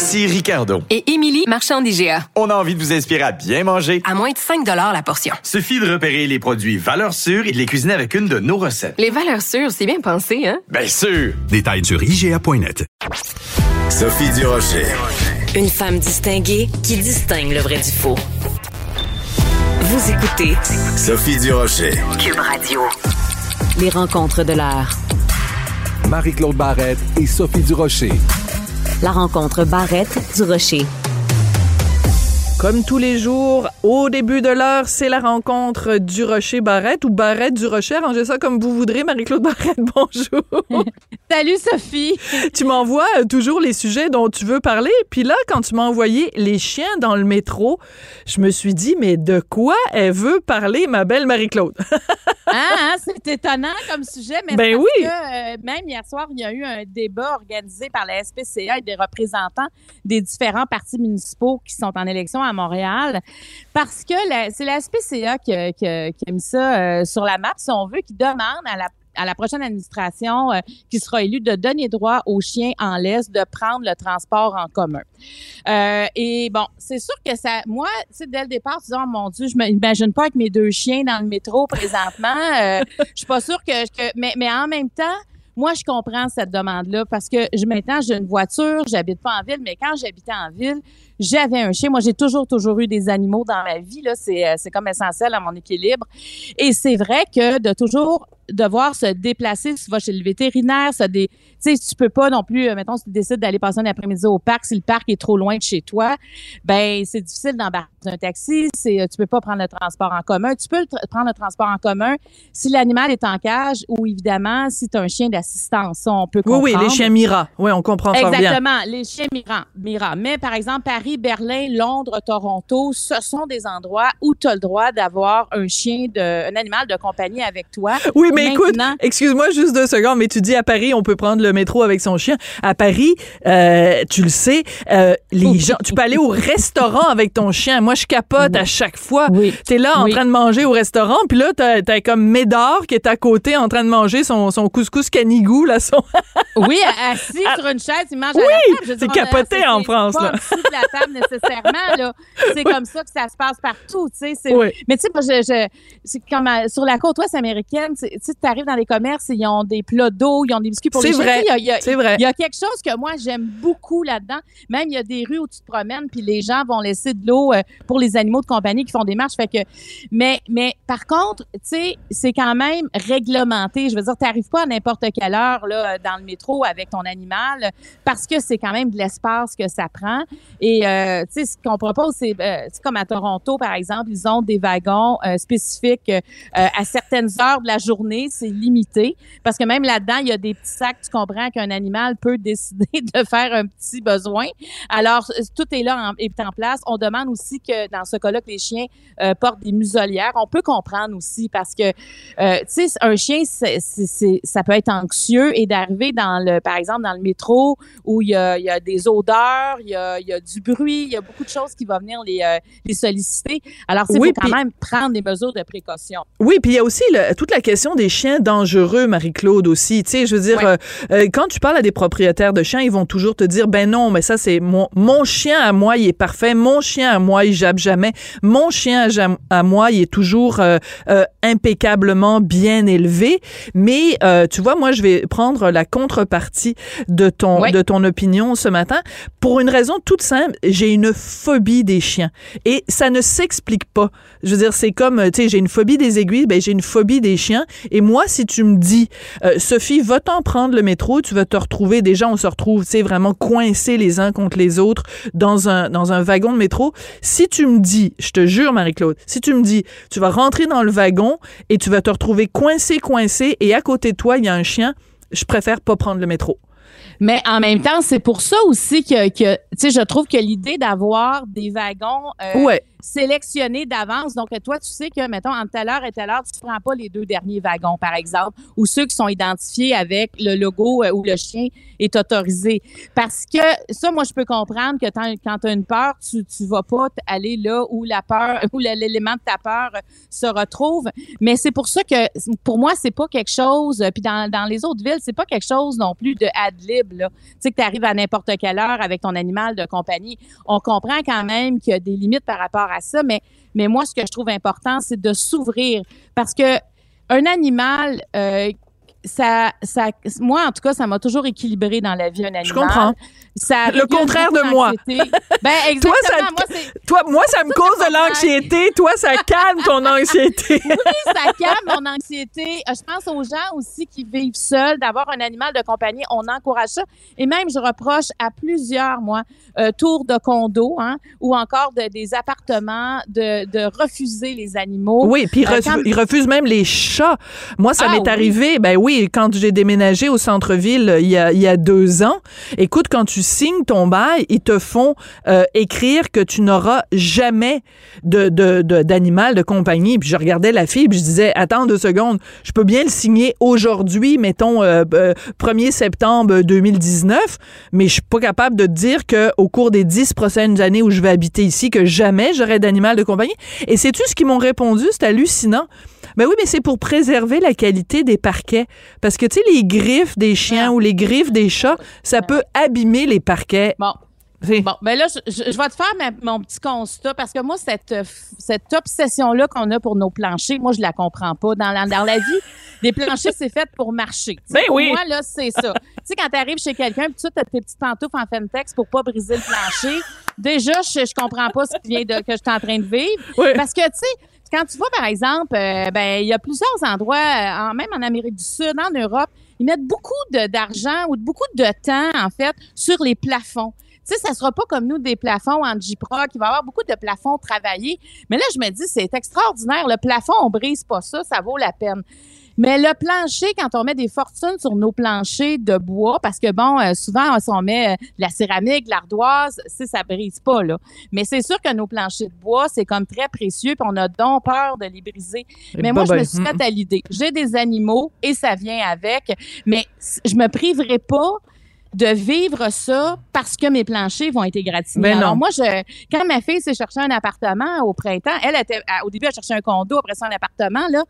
Ici Ricardo. Et Émilie, marchand d'IGA. On a envie de vous inspirer à bien manger. À moins de 5 la portion. Suffit de repérer les produits valeurs sûres et de les cuisiner avec une de nos recettes. Les valeurs sûres, c'est bien pensé, hein? Bien sûr! Détails sur IGA.net. Sophie Durocher. Une femme distinguée qui distingue le vrai du faux. Vous écoutez Sophie Durocher. Cube Radio. Les rencontres de l'heure. Marie-Claude Barrette et Sophie Durocher. La rencontre Barrette du Rocher. Comme tous les jours, au début de l'heure, c'est la rencontre du Rocher Barrette ou Barrette du Rocher. Rangez ça comme vous voudrez. Marie-Claude Barrette, bonjour. Salut Sophie. tu m'envoies euh, toujours les sujets dont tu veux parler. Puis là, quand tu m'as envoyé les chiens dans le métro, je me suis dit, mais de quoi elle veut parler, ma belle Marie-Claude? ah, hein, c'est étonnant comme sujet, mais ben parce oui. que euh, même hier soir, il y a eu un débat organisé par la SPCA et des représentants des différents partis municipaux qui sont en élection à Montréal, parce que c'est la SPCA qui, qui a- mis ça euh, sur la map, si on veut, qui demande à la prochaine administration euh, qui sera élue de donner droit aux chiens en laisse de prendre le transport en commun. Euh, et bon, c'est sûr que ça, moi, dès le départ, tu dis, oh mon Dieu, je m'imagine pas avec mes deux chiens dans le métro présentement. Euh, je suis pas sûre que, que mais, mais en même temps, moi, je comprends cette demande-là parce que je, maintenant, j'ai une voiture, j'habite pas en ville, mais quand j'habitais en ville, j'avais un chien. Moi, j'ai toujours, toujours eu des animaux dans ma vie. Là, c'est, euh, c'est comme essentiel à mon équilibre. Et c'est vrai que de toujours devoir se déplacer, si tu vas chez le vétérinaire, ça des, tu sais, tu peux pas non plus, euh, mettons, si tu décides d'aller passer un après-midi au parc, si le parc est trop loin de chez toi, ben c'est difficile d'embarquer dans un taxi, c'est, euh, tu peux pas prendre le transport en commun. Tu peux le tra- prendre le transport en commun si l'animal est en cage ou évidemment si tu as un chien d'assistance. Ça, on peut Oui, comprendre. oui, les chiens Mira. Oui, on comprend fort bien. Exactement, les chiens Mira. Mira. Mais par exemple, Paris, Berlin, Londres, Toronto, ce sont des endroits où tu as le droit d'avoir un chien, de, un animal de compagnie avec toi. Oui, mais écoute, excuse-moi juste deux secondes, mais tu dis à Paris, on peut prendre le métro avec son chien. À Paris, euh, tu le sais, euh, les gens, tu peux aller au restaurant avec ton chien. Moi, je capote à chaque fois. Oui. T'es là en Oui. train de manger au restaurant, puis là, t'as, t'as comme Médard qui est à côté en train de manger son, son couscous canigou, là, son... Oui, assis sur une chaise, il mange Oui, à la table. Veux c'est capoté en France, là. nécessairement, là. C'est comme ça que ça se passe partout, tu sais. c'est- Oui. Mais tu sais, moi, je, je- c'est comme à- sur la côte ouest américaine, tu sais, tu arrives dans les commerces, ils ont des plats d'eau, ils ont des biscuits pour C'est les vrai, il y a- il y a- c'est vrai. Il y a quelque chose que moi, j'aime beaucoup là-dedans. Même, il y a des rues où tu te promènes, puis les gens vont laisser de l'eau euh, pour les animaux de compagnie qui font des marches. Fait que, mais, mais par contre, tu sais, c'est quand même réglementé. Je veux dire, tu n'arrives pas à n'importe quelle heure là, dans le métro avec ton animal parce que c'est quand même de l'espace que ça prend. Et, euh, tu sais, ce qu'on propose, c'est euh, comme à Toronto, par exemple, ils ont des wagons euh, spécifiques euh, à certaines heures de la journée. C'est limité parce que même là-dedans, il y a des petits sacs. Tu comprends qu'un animal peut décider de faire un petit besoin. Alors, euh, tout est là, en, est en place. On demande aussi que, dans ce cas-là, que les chiens euh, portent des muselières. On peut comprendre aussi parce que, tu sais, un chien, c'est, c'est- c'est- ça peut être anxieux et d'arriver dans le, par exemple, dans le métro où il y a, il y a des odeurs, il y a, il y a du bruit, il y a beaucoup de choses qui vont venir les, euh, les solliciter. Alors, il Oui, faut quand même prendre des mesures de précaution. Oui, puis il y a aussi le- toute la question des chiens dangereux, Marie-Claude aussi. Tu sais, je veux dire, euh, euh, quand tu parles à des propriétaires de chiens, ils vont toujours te dire, ben non, mais ça c'est mon mon chien à moi, il est parfait. Mon chien à moi, il jappe jamais. Mon chien à, à moi, il est toujours euh, euh, impeccablement bien élevé. Mais euh, tu vois, moi, je vais prendre la contrepartie de ton de ton opinion ce matin pour une raison toute simple. J'ai une phobie des chiens et ça ne s'explique pas. Je veux dire, c'est comme, euh, tu sais, j'ai une phobie des aiguilles, ben j'ai une phobie des chiens. Et moi, si tu me dis, euh, Sophie, va-t'en prendre le métro, tu vas te retrouver, déjà, on se retrouve, tu sais, vraiment coincés les uns contre les autres dans un, dans un wagon de métro. Si tu me dis, je te jure, Marie-Claude, si tu me dis, tu vas rentrer dans le wagon et tu vas te retrouver coincé, coincé, et à côté de toi, il y a un chien, je préfère pas prendre le métro. Mais en même temps, c'est pour ça aussi que, que sais, je trouve que l'idée d'avoir des wagons euh, Ouais. sélectionnés d'avance, donc toi, tu sais que, mettons, entre telle heure et telle heure, tu ne prends pas les deux derniers wagons, par exemple, ou ceux qui sont identifiés avec le logo euh, où le chien est autorisé. Parce que ça, moi, je peux comprendre que quand tu as une peur, tu ne vas pas aller là où la peur, où l'élément de ta peur euh, se retrouve. Mais c'est pour ça que, pour moi, c'est pas quelque chose, puis dans, dans les autres villes, c'est pas quelque chose non plus de ad lib, là. Tu sais, que tu arrives à n'importe quelle heure avec ton animal de compagnie. On comprend quand même qu'il y a des limites par rapport à ça, mais, mais moi, ce que je trouve important, c'est de s'ouvrir. Parce que un animal, euh, ça, ça, moi, en tout cas, ça m'a toujours équilibré dans la vie, un animal. Je comprends. Ça Le contraire de moi. Ben, exactement. Toi, ça moi, Toi, moi, ça me cause de l'anxiété. Toi, ça calme ton anxiété. ça calme mon anxiété. Euh, Je pense aux gens aussi qui vivent seuls, d'avoir un animal de compagnie. On encourage ça. Et même, je reproche à plusieurs, moi, euh, tours de condo, hein, ou encore de, des appartements, de, de refuser les animaux. Oui, puis ils Euh, ils refusent même les chats. Moi, ça Ah, m'est oui. arrivé, ben oui, quand j'ai déménagé au centre-ville euh, il y, a, deux ans. Écoute, quand tu signes ton bail, ils te font euh, écrire que tu n'auras jamais d'animal de compagnie. Puis je regardais la fille, puis je disais, attends deux secondes, je peux bien le signer aujourd'hui, mettons euh, euh, 1er septembre 2019, mais je suis pas capable de dire que au cours des dix prochaines années où je vais habiter ici, que jamais j'aurai d'animal de compagnie. Et sais-tu ce qu'ils m'ont répondu? C'est hallucinant. Ben oui, mais c'est pour préserver la qualité des parquets. Parce que, tu sais, les griffes des chiens ou les griffes des chats, ça peut abîmer les parquets. Bon. C'est- Bon, ben là, je, je- je vais te faire ma- mon petit constat parce que moi, cette, euh, cette obsession-là qu'on a pour nos planchers, moi, je la comprends pas. Dans la, dans la vie, les planchers, c'est fait pour marcher. Ben pour oui. Moi, là, c'est ça. tu sais, quand tu arrives chez quelqu'un, puis tu as tes petites pantoufles en Femtex pour pas briser le plancher, déjà, je, je comprends pas ce qui vient de, que je suis en train de vivre. Oui. Parce que, tu sais, quand tu vas, par exemple, euh, ben, il y a plusieurs endroits, euh, même en Amérique du Sud, en Europe, ils mettent beaucoup d'argent ou beaucoup de temps, en fait, sur les plafonds. Tu sais, ça sera pas comme nous des plafonds en J-Proc. Il va y avoir beaucoup de plafonds travaillés. Mais là, je me dis, c'est extraordinaire. Le plafond, on brise pas ça, ça vaut la peine. Mais le plancher, quand on met des fortunes sur nos planchers de bois, parce que bon, euh, souvent, si on met euh, de la céramique, de l'ardoise, c'est ça brise pas, là. Mais c'est sûr que nos planchers de bois, c'est comme très précieux, puis on a donc peur de les briser. Mais moi, je ben, me suis mm. faite à l'idée. J'ai des animaux et ça vient avec, mais je me priverai pas de vivre ça parce que mes planchers vont être égratignés. Ben non. Alors moi, je, quand ma fille s'est chercher un appartement au printemps, elle était, au début, elle cherchait un condo, après ça, un appartement, là.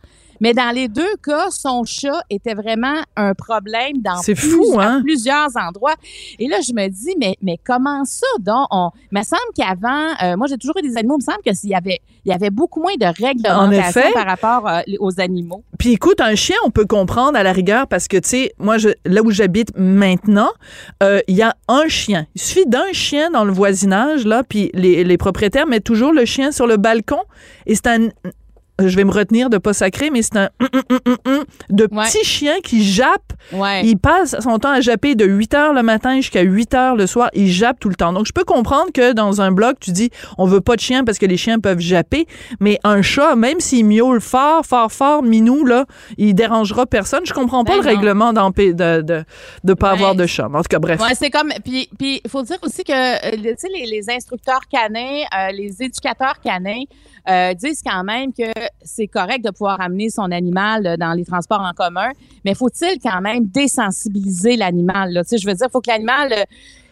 Mais dans les deux cas, son chat était vraiment un problème dans plus- fou, hein? plusieurs endroits. Et là, je me dis, mais, mais comment ça, donc? On, il me semble qu'avant, euh, moi, j'ai toujours eu des animaux, il me semble qu'il y avait, il y avait beaucoup moins de réglementation effet. par rapport euh, aux animaux. Puis écoute, un chien, on peut comprendre à la rigueur parce que, tu sais, moi, je, là où j'habite maintenant, euh, il y a un chien. Il suffit d'un chien dans le voisinage, là, puis les, propriétaires mettent toujours le chien sur le balcon. Je vais me retenir de pas sacrer, mais c'est un hum, hum, hum, de Ouais. petit chien qui jappe. Ouais. Il passe son temps à japper de 8 heures le matin jusqu'à 8 heures le soir. Il jappe tout le temps. Donc, je peux comprendre que dans un bloc, tu dis, on veut pas de chien parce que les chiens peuvent japper. Mais un chat, même s'il miaule fort, fort, fort, minou, là, il dérangera personne. Je comprends pas Ben le non. règlement de, de, de pas Ouais. avoir de chat. En tout cas, bref. C'est comme puis il faut dire aussi que euh, le- tu sais les, les instructeurs canins, euh, les éducateurs canins euh, disent quand même que c'est correct de pouvoir amener son animal euh, dans les transports en commun, mais faut-il quand même désensibiliser l'animal là, tu sais je veux dire faut que l'animal euh,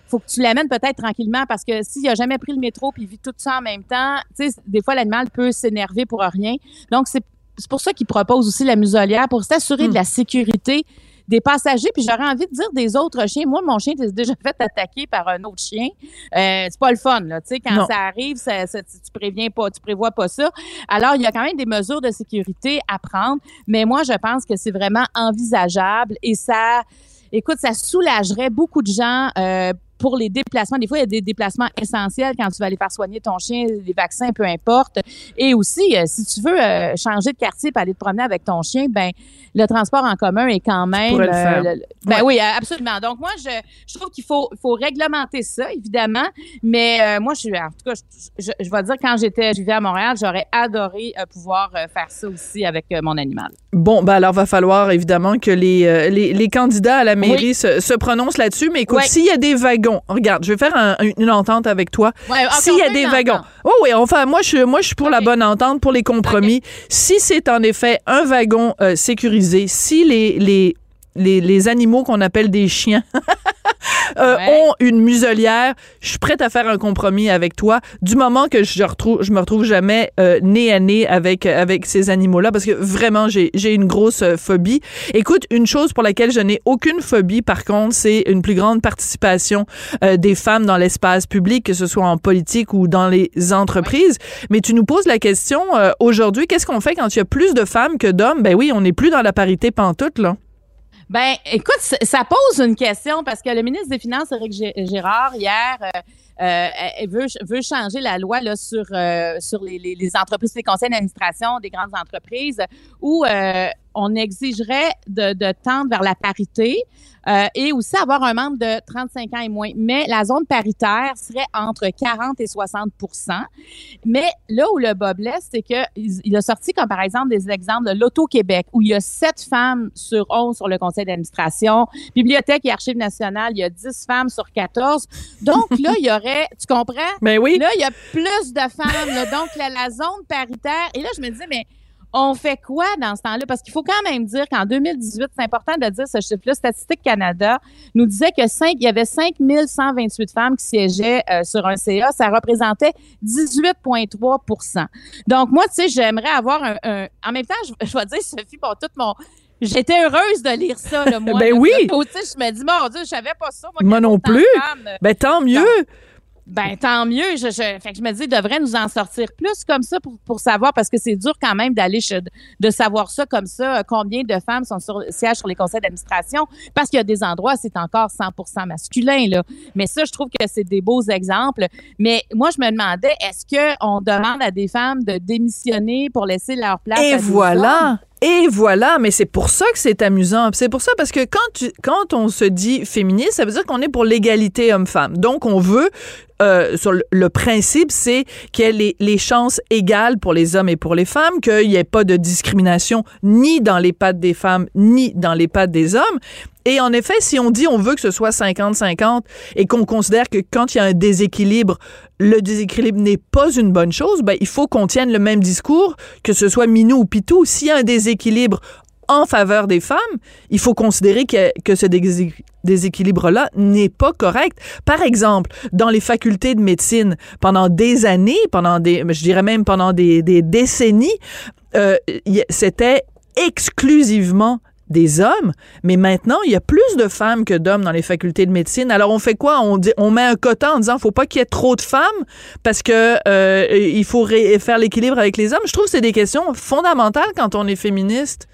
faut que tu l'amènes peut-être tranquillement parce que s'il a jamais pris le métro puis il vit tout ça en même temps, tu sais des fois l'animal peut s'énerver pour rien. Donc c'est c'est pour ça qu'ils proposent aussi la muselière pour s'assurer Hmm. de la sécurité des passagers, puis j'aurais envie de dire des autres chiens. Moi, mon chien s'est déjà fait attaquer par un autre chien. Euh, c'est pas le fun, là. Tu sais, quand Non. ça arrive, ça, ça- tu tu préviens pas, tu prévois pas ça. Alors, il y a quand même des mesures de sécurité à prendre, mais moi, je pense que c'est vraiment envisageable et ça, écoute, ça soulagerait beaucoup de gens. Euh, pour les déplacements. Des fois, il y a des déplacements essentiels quand tu vas aller faire soigner ton chien, les vaccins, peu importe. Et aussi, euh, si tu veux euh, changer de quartier pour aller te promener avec ton chien, ben le transport en commun est quand même. pourrais le faire. le- ben oui, absolument. Donc moi, je, je trouve qu'il faut, faut réglementer ça, évidemment. Mais euh, moi, je suis, en tout cas, je, je, je vais dire quand j'étais, je vivais à Montréal, j'aurais adoré euh, pouvoir euh, faire ça aussi avec euh, mon animal. Bon, ben alors va falloir évidemment que les, euh, les, les candidats à la mairie Oui. se, se prononcent là-dessus. Mais écoute, Ouais. s'il y a des wagons, regarde, je vais faire un- une entente avec toi. Ouais, S'il y a des wagons. Oh oui, enfin, moi je, moi, je suis pour la bonne entente, pour les compromis. Si c'est en effet un wagon euh, sécurisé, si les, les, les, les animaux qu'on appelle des chiens euh, Ouais. ont une muselière, je suis prête à faire un compromis avec toi du moment que je retrouve je me retrouve jamais euh, nez à nez avec avec ces animaux là parce que vraiment j'ai j'ai une grosse euh, phobie. Écoute, une chose pour laquelle je n'ai aucune phobie par contre, c'est une plus grande participation euh, des femmes dans l'espace public que ce soit en politique ou dans les entreprises. Mais tu nous poses la question euh, aujourd'hui, qu'est-ce qu'on fait quand il y a plus de femmes que d'hommes? Ben oui, on n'est plus dans la parité pantoute là. Ben, écoute, ça pose une question parce que le ministre des Finances, Éric Gé- Gérard, hier, euh, euh, veut, veut changer la loi là, sur, euh, sur les, les, entreprises, les conseils d'administration des grandes entreprises, où on exigerait de, de tendre vers la parité euh, et aussi avoir un membre de 35 ans et moins. Mais la zone paritaire serait entre 40 et 60% Mais là où le bas blesse, c'est qu'il il a sorti comme par exemple des exemples de l'Auto-Québec, où il y a sept femmes sur 11 sur le conseil d'administration. Bibliothèque et Archives nationales, il y a 10 femmes sur 14. Donc là, il y aurait, tu comprends? Ben oui. Là, il y a plus de femmes. là. donc, la, la zone paritaire. Et là, je me disais, mais on fait quoi dans ce temps-là? Parce qu'il faut quand même dire qu'en 2018, c'est important de dire ce chiffre-là, Statistique Canada nous disait que il y avait 5128 femmes qui siégeaient euh, sur un CA. Ça représentait 18,3% Donc, moi, tu sais, j'aimerais avoir un, un- En même temps, je, je vais dire, Sophie, pour tout mon... J'étais heureuse de lire ça, là, moi. Ben là. oui. Je me dis, mon Dieu, je savais pas ça. Moi, Moi non plus. femmes, euh, Ben tant mieux. Ben, tant mieux. Je, je, fait que je me dis, il devrait nous en sortir plus comme ça pour, pour savoir, parce que c'est dur quand même d'aller de savoir ça comme ça, euh, combien de femmes sont sur, siègent sur les conseils d'administration, parce qu'il y a des endroits, c'est encore 100 masculin, là. Mais ça, je trouve que c'est des beaux exemples. Mais moi, je me demandais, est-ce qu'on demande à des femmes de démissionner pour laisser leur place Et voilà. Et voilà, mais c'est pour ça que c'est amusant. C'est pour ça parce que quand tu, quand on se dit féministe, ça veut dire qu'on est pour l'égalité homme-femme. Donc on veut euh, sur le, le principe, c'est qu'il y ait les, les chances égales pour les hommes et pour les femmes, qu'il n'y ait pas de discrimination ni dans les pattes des femmes ni dans les pattes des hommes. Et en effet, si on dit on veut que ce soit 50-50 et qu'on considère que quand il y a un déséquilibre, le déséquilibre n'est pas une bonne chose, ben, il faut qu'on tienne le même discours, que ce soit Minou ou Pitou. S'il y a un déséquilibre en faveur des femmes, il faut considérer que, que ce désé- déséquilibre-là n'est pas correct. Par exemple, dans les facultés de médecine, pendant des années, pendant des, je dirais même pendant des, décennies, euh, c'était exclusivement des hommes, mais maintenant, il y a plus de femmes que d'hommes dans les facultés de médecine. Alors, on fait quoi? On, dit, on met un quota en disant faut pas qu'il y ait trop de femmes parce que euh, il faut faire l'équilibre avec les hommes. Je trouve que c'est des questions fondamentales quand on est féministe.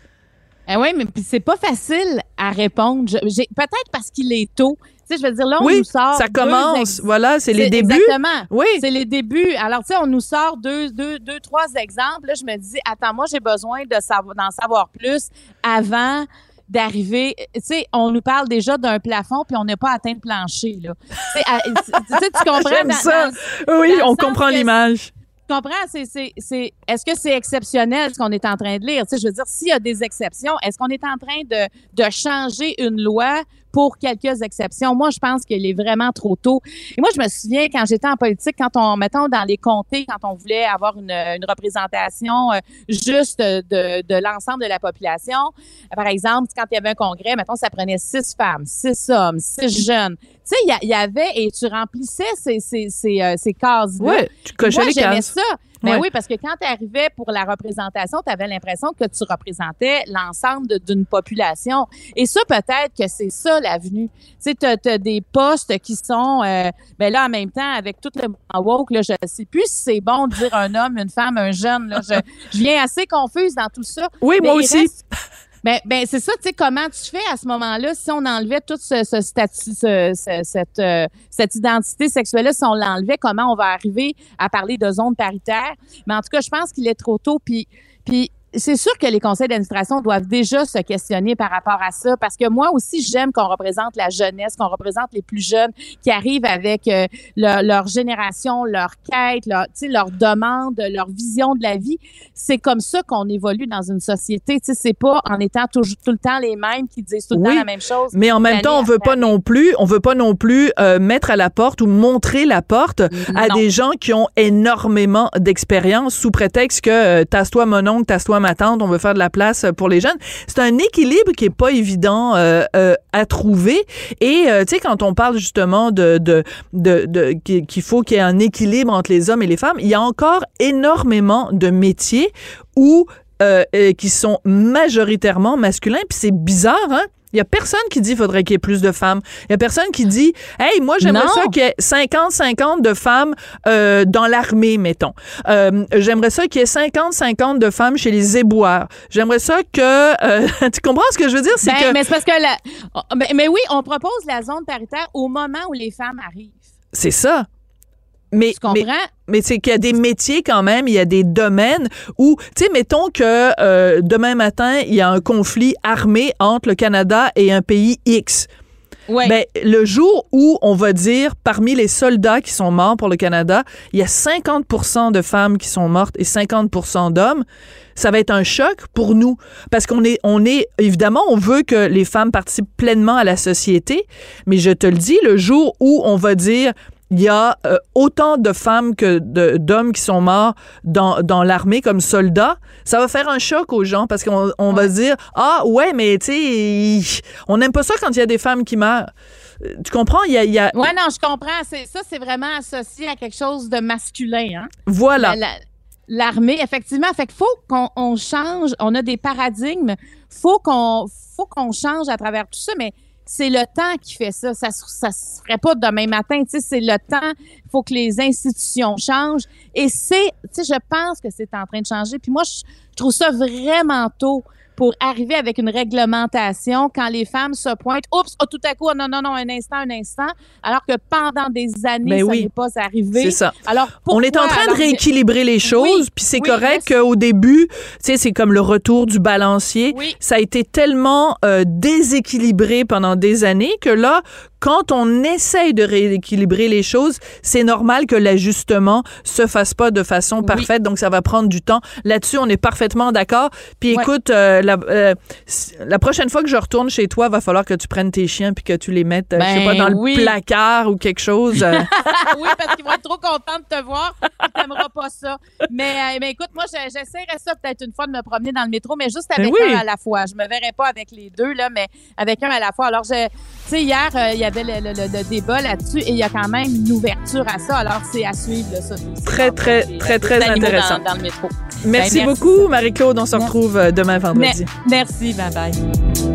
Ah oui, mais c'est pas facile à répondre. Peut-être parce qu'il est tôt. Tu sais, je veux dire, là, on oui, nous sort. ça commence. Voilà, c'est les débuts. Exactement. Oui. C'est les débuts. Alors, tu sais, on nous sort deux, deux, deux, trois exemples. Là, je me dis, attends, moi, j'ai besoin de savoir, d'en savoir plus avant d'arriver. Tu sais, on nous parle déjà d'un plafond, puis on n'a pas atteint le plancher, là. Tu sais, tu comprends? Dans- ça. dans- Oui, dans on comprend l'image. tu comprends? C'est, c'est, c'est, est-ce que c'est exceptionnel ce qu'on est en train de lire? Tu sais, je veux dire, s'il y a des exceptions, est-ce qu'on est en train de, de changer une loi pour quelques exceptions? Moi, je pense qu'il est vraiment trop tôt. Et moi, je me souviens quand j'étais en politique, quand on, mettons, dans les comtés, quand on voulait avoir une, une représentation euh, juste de, de l'ensemble de la population, par exemple, quand il y avait un congrès, mettons, ça prenait six femmes, six hommes, six jeunes. Tu sais, il y avait, et tu remplissais ces, ces, ces, euh, ces cases-là. Oui, tu cochais Moi, les j'aimais cases. ça. Ben Ouais. oui, parce que quand tu arrivais pour la représentation, tu avais l'impression que tu représentais l'ensemble d'une population. Et ça, peut-être que c'est ça l'avenue. Tu sais, tu as, des postes qui sont, euh, ben là, en même temps, avec tout le woke, là, je sais plus si c'est bon de dire un homme, une femme, un jeune. Là, je, je viens assez confuse dans tout ça. Oui, Mais moi aussi. reste- Ben, ben c'est ça, tu sais, comment tu fais à ce moment-là si on enlevait tout ce, ce statut, ce- ce- cette, euh, cette identité sexuelle-là, si on l'enlevait, comment on va arriver à parler de zone paritaire? Mais en tout cas, je pense qu'il est trop tôt. Puis, puis c'est sûr que les conseils d'administration doivent déjà se questionner par rapport à ça, parce que moi aussi, j'aime qu'on représente la jeunesse, qu'on représente les plus jeunes qui arrivent avec euh, leur, leur génération, leur quête, leur, leur demande, leur vision de la vie. C'est comme ça qu'on évolue dans une société. Tu sais, c'est pas en étant toujours tout le temps les mêmes qui disent tout le Oui, temps la même chose. Mais en même temps, on veut pas non plus, on veut pas non plus euh, mettre à la porte ou montrer la porte à des gens qui ont énormément d'expérience sous prétexte que euh, tasse-toi mon oncle, tasse-toi on veut faire de la place pour les jeunes. C'est un équilibre qui est pas évident euh, euh, à trouver. Et euh, tu sais, quand on parle justement de, de, de, qu'il faut qu'il y ait un équilibre entre les hommes et les femmes, il y a encore énormément de métiers où euh, euh, qui sont majoritairement masculins. Puis c'est bizarre, hein? Il y a personne qui dit qu'il faudrait qu'il y ait plus de femmes. Il y a personne qui dit Hey, moi, j'aimerais ça qu'il y ait 50-50 de femmes euh, dans l'armée, mettons. Euh, j'aimerais ça qu'il y ait 50-50 de femmes chez les éboueurs. J'aimerais ça que. euh, tu comprends ce que je veux dire? C'est Ben, que. mais c'est parce que la, oh, mais, mais oui, on propose la zone paritaire au moment où les femmes arrivent. C'est ça. Mais, Tu comprends? mais, mais c'est qu'il y a des métiers quand même, il y a des domaines où, tu sais, mettons que euh, demain matin, il y a un conflit armé entre le Canada et un pays X. Ouais. Ben, le jour où on va dire, parmi les soldats qui sont morts pour le Canada, il y a 50% de femmes qui sont mortes et 50% d'hommes, ça va être un choc pour nous. Parce qu'on est, on est, évidemment, on veut que les femmes participent pleinement à la société, mais je te le dis, le jour où on va dire, il y a euh, autant de femmes que d'hommes qui sont morts dans, dans l'armée comme soldats, ça va faire un choc aux gens parce qu'on on va se dire ah ouais mais tu sais on n'aime pas ça quand il y a des femmes qui meurent. Euh, Tu comprends? Il y a, il y a- Ouais, non, je comprends. Ça, c'est vraiment associé à quelque chose de masculin. Hein? voilà La- la- L'armée, effectivement. Fait qu'il faut qu'on on change. On a des paradigmes. Faut qu'on faut qu'on change à travers tout ça, mais c'est le temps qui fait ça. Ça se- ça se ferait pas demain matin. Tu sais, c'est le temps. Il faut que les institutions changent. Et c'est, tu sais, je pense que c'est en train de changer. Puis moi, je trouve ça vraiment tôt pour arriver avec une réglementation quand les femmes se pointent. Oups, oh, tout à coup, oh, non, non, non, un instant, un instant. Alors que pendant des années, Ben ça oui. n'est pas arrivé. c'est ça. Alors, On est en train de rééquilibrer les choses, Oui, puis c'est oui, correct qu'au début, tu sais, c'est comme le retour du balancier. Ça a été tellement euh, déséquilibré pendant des années que là, quand on essaye de rééquilibrer les choses, c'est normal que l'ajustement se fasse pas de façon Oui. parfaite, donc ça va prendre du temps. Là-dessus, on est parfaitement d'accord. Puis Ouais. écoute, euh, la, euh, la prochaine fois que je retourne chez toi, va falloir que tu prennes tes chiens puis que tu les mettes, euh, je sais Ben pas, dans oui. le placard ou quelque chose. oui, parce qu'ils vont être trop contents de te voir. Tu n'aimeras pas ça. Mais, euh, mais écoute, moi, je- j'essaierai ça peut-être une fois de me promener dans le métro, mais juste avec Ben oui. un à la fois. Je me verrai pas avec les deux, là, mais avec un à la fois. Alors, je- sais, hier, euh, il y avait le, le- le- le débat là-dessus et il y a quand même une ouverture à ça. Alors, c'est à suivre, là, ça. Très, très, très, très intéressant. Dans, dans le métro. Merci, Ben, merci. beaucoup, Marie-Claude. On se retrouve euh, demain vendredi. Merci, bye bye.